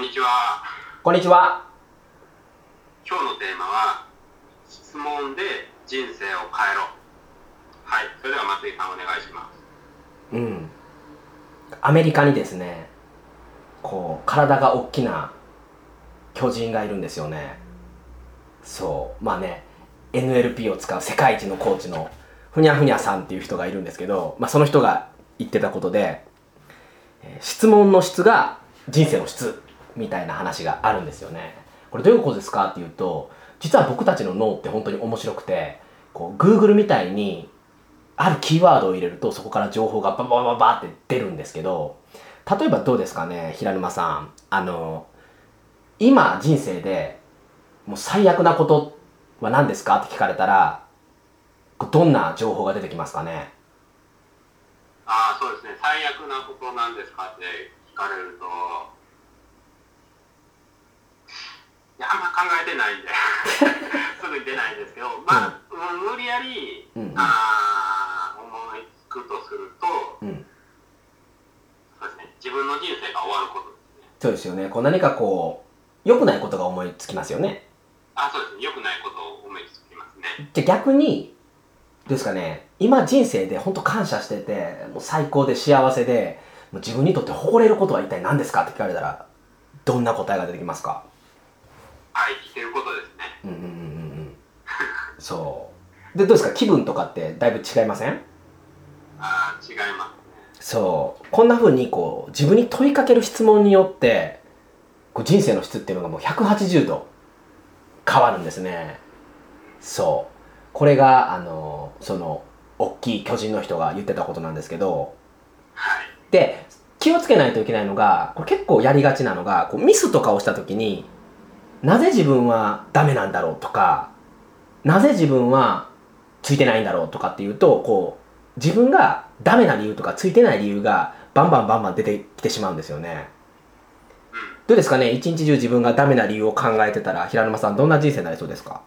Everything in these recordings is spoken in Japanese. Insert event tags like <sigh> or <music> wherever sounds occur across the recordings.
んにちは。こんにちは。今日のテーマは、質問で人生を変えろ。はい。それでは松井さんお願いします。うん。アメリカにですね、こう、体が大きな巨人がいるんですよね。そう。まあね、NLP を使う世界一のコーチのふにゃふにゃさんっていう人がいるんですけど、まあその人が言ってたことで、えー質問の質が人生の質みたいな話があるんですよね。これどういうことですかっていうと、実は僕たちの脳って本当に面白くて、こう、Google みたいにあるキーワードを入れるとそこから情報がババババって出るんですけど例えばどうですかね平沼さんあの今人生でもう最悪なことは何ですかって聞かれたらどんな情報が出てきますかね？ああ、そうですね。最悪なことなんですかって聞かれると、いや、あんま考えてないんで、<laughs> すぐに出ないんですけど、まあ、うん無理やり、うんうんあー思いつくとすると、うんそうですね。自分の人生が終わることですね。そうですよねこう何かこう良くないことが思いつきますよねあそうですね。良くないことを思いつきますね。じゃあ逆にですかね今人生で本当感謝しててもう最高で幸せでもう自分にとって誇れることは一体何ですかって聞かれたらどんな答えが出てきますか？はい、てることですね。うんうんうんうんうん。そう。でどうですか？気分とかってだいぶ違いません？あー違いますね。そう。こんな風にこう自分に問いかける質問によってこう人生の質っていうのがもう180度変わるんですね。そう。これがあのその大きい巨人の人が言ってたことなんですけど。はい。で気をつけないといけないのがこれ結構やりがちなのがこうミスとかをした時になぜ自分はダメなんだろうとかなぜ自分はついてないんだろうとかっていうとこう自分がダメな理由とかついてない理由がバンバンバンバン出てきてしまうんですよねうん。どうですかね？一日中自分がダメな理由を考えてたら平沼さんどんな人生になりそうですか？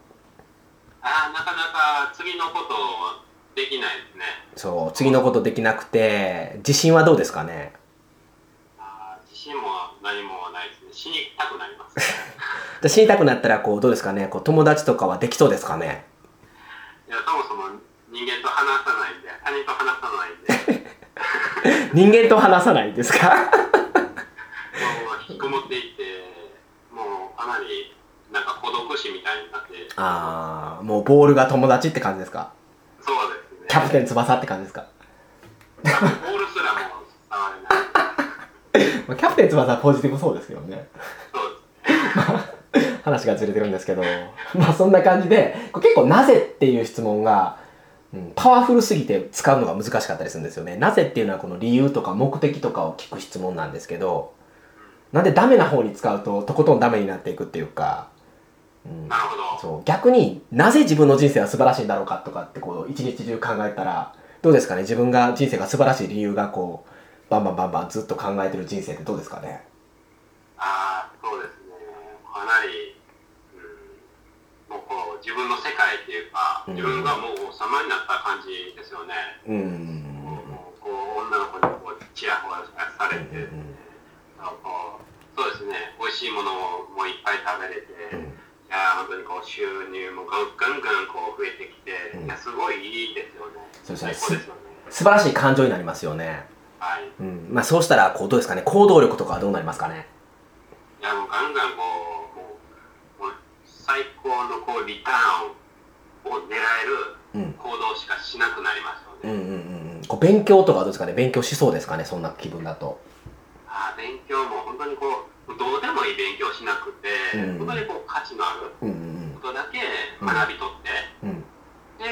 あーなかなか次のことできないですね。そう次のことできなくて自信はどうですかね？あー自信も何も。死にたくなります。<laughs> で死にたくなったらこうどうですかね？こう友達とかはできそうですかね？いや、そもそも人間と話さないんで、他人と話さないんで、<laughs> 人間と話さないんですか？もう引きこもっていって、もうかなりなんか孤独死みたいになって、ああもうボールが友達って感じですか？そうですね。キャプテン翼って感じですか、ボール。まあ、キャプテン翼はポジティブそうですけどねそうですね。話がずれてるんですけどまあそんな感じで結構「なぜ?」っていう質問が、うん、パワフルすぎて使うのが難しかったりするんですよねなぜっていうのはこの理由とか目的とかを聞く質問なんですけどなんでダメな方に使うととことんダメになっていくっていうか、うんなるほど。そう逆になぜ自分の人生は素晴らしいんだろうかとかってこう一日中考えたらどうですかね？自分が人生が素晴らしい理由がこうバンバンバンバンずっと考えてる人生ってどうですかね？ああ、そうですね。かなり、うん、もうこう自分の世界っていうか、うん。自分がもう王様になった感じですよね。うん。うんもうこう女の子にこうチヤホヤされて、うんそうですね、美味しいものもいっぱい食べれて、うん。いやー本当にこう収入もガンガンこう増えてきて、うん。いやすごいいいですよね。そうですね。素晴らしい感情になりますよねはい。うん。まあそうしたらこうどうですかね？行動力とかはどうなりますかね？いやもうガンガンこうもう最高のこうリターンを狙えるうん。行動しかしなくなりますよね。うんうんうんうん。こう勉強とかはどうですかね？勉強しそうですかね？そんな気分だと。あー勉強も本当にこうどうでもいい勉強しなくて、うん。本当にこう価値のあることだけ学び取って、うんうん。で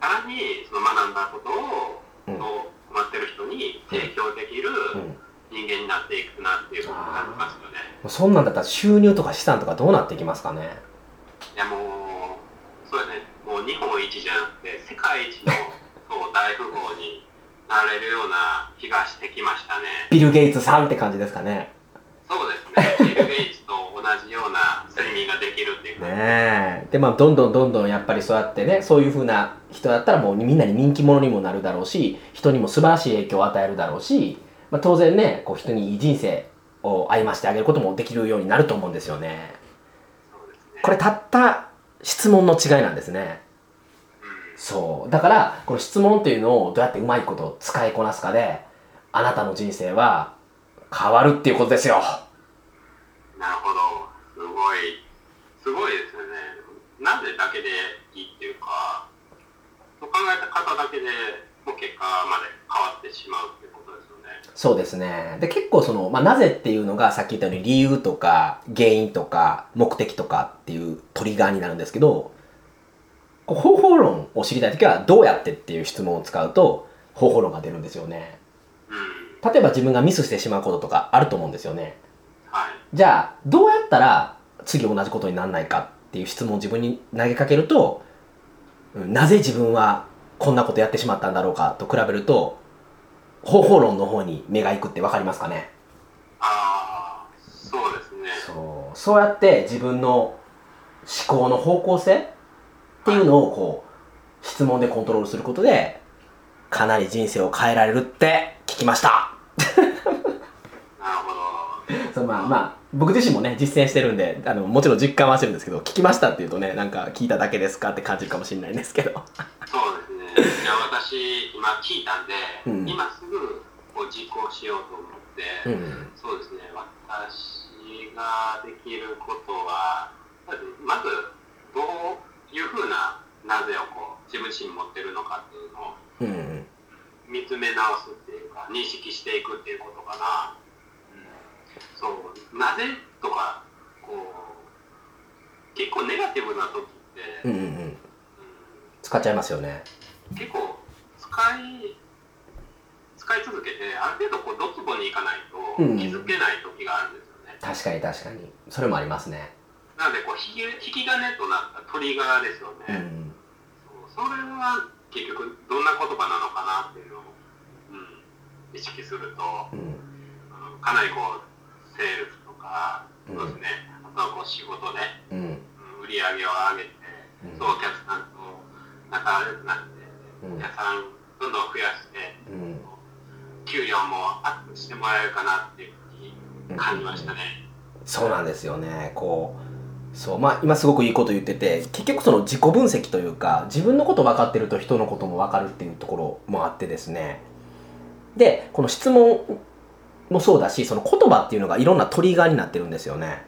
さらにその学んだことを、うんこう困ってる人に提供できるうん人間になっていくなっていうことになりますよね。そんなんだったら収入とか資産とかどうなっていきますかね？いやもうそうですねもう日本一じゃなくて世界一の <laughs> そう大富豪になれるような気がしてきましたね。ビル・ゲイツさんって感じですかね？そうですね。ビル・ゲイツと同じような睡眠ができるっていうか、ねえでまあどんどんどんどんやっぱりそうやってねそういう風な人だったらもうみんなに人気者にもなるだろうし人にも素晴らしい影響を与えるだろうし、まあ、当然ねこう人にいい人生を歩ましてあげることもできるようになると思うんですよね。これたった質問の違いなんですねうん。そうだからこの質問っていうのをどうやってうまいこと使いこなすかであなたの人生は変わるっていうことですよなるほど。すごい、すごいですよね。なぜだけでいいっていうか、そう考えた方だけでもう結果まで変わってしまうっていう。そうですねで結構その、まあ、なぜっていうのがさっき言ったように理由とか原因とか目的とかっていうトリガーになるんですけど方法論を知りたい時はどうやってっていう質問を使うと方法論が出るんですよねうん。例えば自分がミスしてしまうこととかあると思うんですよねはい。じゃあどうやったら次同じことにならないかっていう質問を自分に投げかけると、うんなぜ自分はこんなことやってしまったんだろうかと比べると方法論の方に目がいくって分かりますかね？ああ、そうですね。そう。そうやって自分の思考の方向性っていうのをこう質問でコントロールすることでかなり人生を変えられるって聞きました。なるほど。<laughs> そうまあまあ僕自身もね実践してるんであのもちろん実感はしてるんですけど聞きましたっていうとねなんか聞いただけですかって感じるかもしれないんですけど。そうですね。じゃあ私、今聞いたんで、うん今すぐこう実行しようと思って、うんそうですね、私ができることは、まず、どういうふうななぜをこう自分自身持ってるのかっていうのをうん見つめ直すっていうか、認識していくっていうことかな。そう、なぜとか、こう、結構ネガティブな時って、うんうんうん使っちゃいますよね結構使い使い続けてある程度こうドツボにいかないとうん。気づけない時があるんですよね、確かに確かに。それもありますね。なのでこう引き引き金となったトリガーですよね、うん。そうそれは結局どんな言葉なのかなっていうのを、うん、意識すると、うん。うんかなりこうセールスとか、うん。そうですね。あとはこう仕事で、うん。うん売り上げを上げて、うん。そうお客さんと仲良くなって、うんお客さんどんどん増やしてうん。給料もアップしてもらえるかなっていうふうに感じましたね。そうなんですよね。こうそうまあ今すごくいいこと言ってて結局その自己分析というか自分のこと分かってると人のことも分かるっていうところもあってですね。でこの質問もそうだしその言葉っていうのがいろんなトリガーになってるんですよね。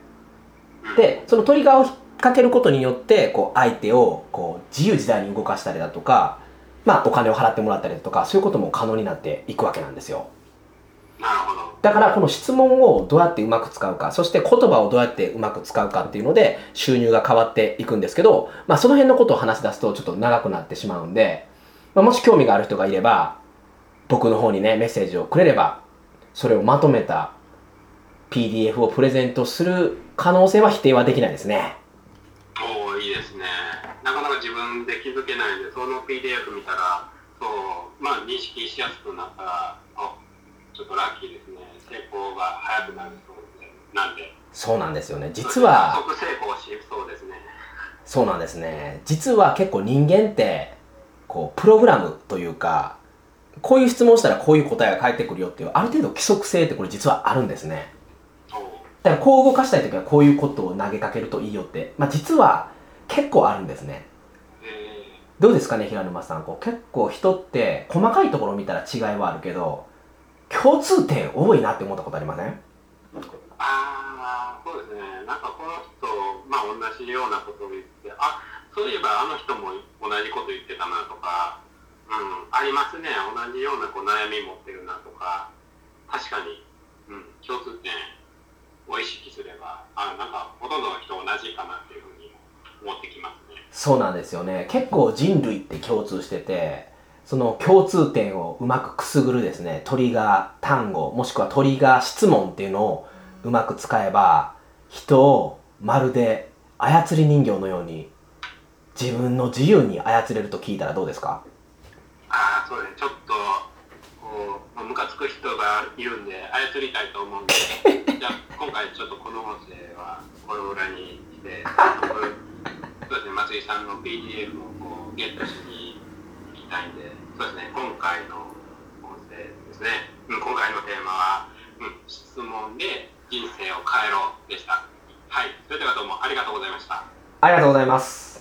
うん、でそのトリガーを引っ掛けることによってこう相手をこう自由自在に動かしたりだとかまあお金を払ってもらったりとかそういうことも可能になっていくわけなんですよ。だからこの質問をどうやってうまく使うかそして言葉をどうやってうまく使うかっていうので収入が変わっていくんですけど、まあ、その辺のことを話し出すとちょっと長くなってしまうんで、まあ、もし興味がある人がいれば僕の方にねメッセージをくれればそれをまとめた PDF をプレゼントする可能性は否定はできないですねおおいいですね。なかなか自分で気づけないんで、その PDF 見たら、そう、まあ認識しやすくなったら、あちょっとラッキーですね。成功が早くなるそうで、なんで。そうなんですよね実は即成功しそうですね。そうなんですね実は結構人間ってこうプログラムというかこういう質問したらこういう答えが返ってくるよっていうある程度規則性ってこれ実はあるんですねおだからこう動かしたい時はこういうことを投げかけるといいよって、まあ、実は結構あるんですねえどうですかね平沼さんこう結構人って細かいところ見たら違いはあるけど共通点多いなって思ったことありません、ああ、そうですね。なんかこの人、まあ同じようなことを言って、あそういえばあの人も同じこと言ってたなとか、うん、ありますね。同じようなこう悩み持ってるなとか、確かに、うん、共通点を意識すれば、あなんかほとんどの人同じかなっていうふうに思ってきます。そうなんですよね。結構人類って共通しててその共通点をうまくくすぐるですね。トリガー単語もしくはトリガー質問っていうのをうまく使えば人をまるで操り人形のように自分の自由に操れると聞いたらどうですか？ああ、そうね。ちょっと、こう、まあ、ムカつく人がいるんで、操りたいと思うんで、じゃあ、今回ちょっとこの音声は、これぐらいにして、僕 <laughs> そうですね、松井さんの PDF をこうゲットしに行きたいんで、そうですね、今回の音声ですね、うん、今回のテーマは、うん、質問で人生を変えろでした。はい。それではどうもありがとうございました。ありがとうございます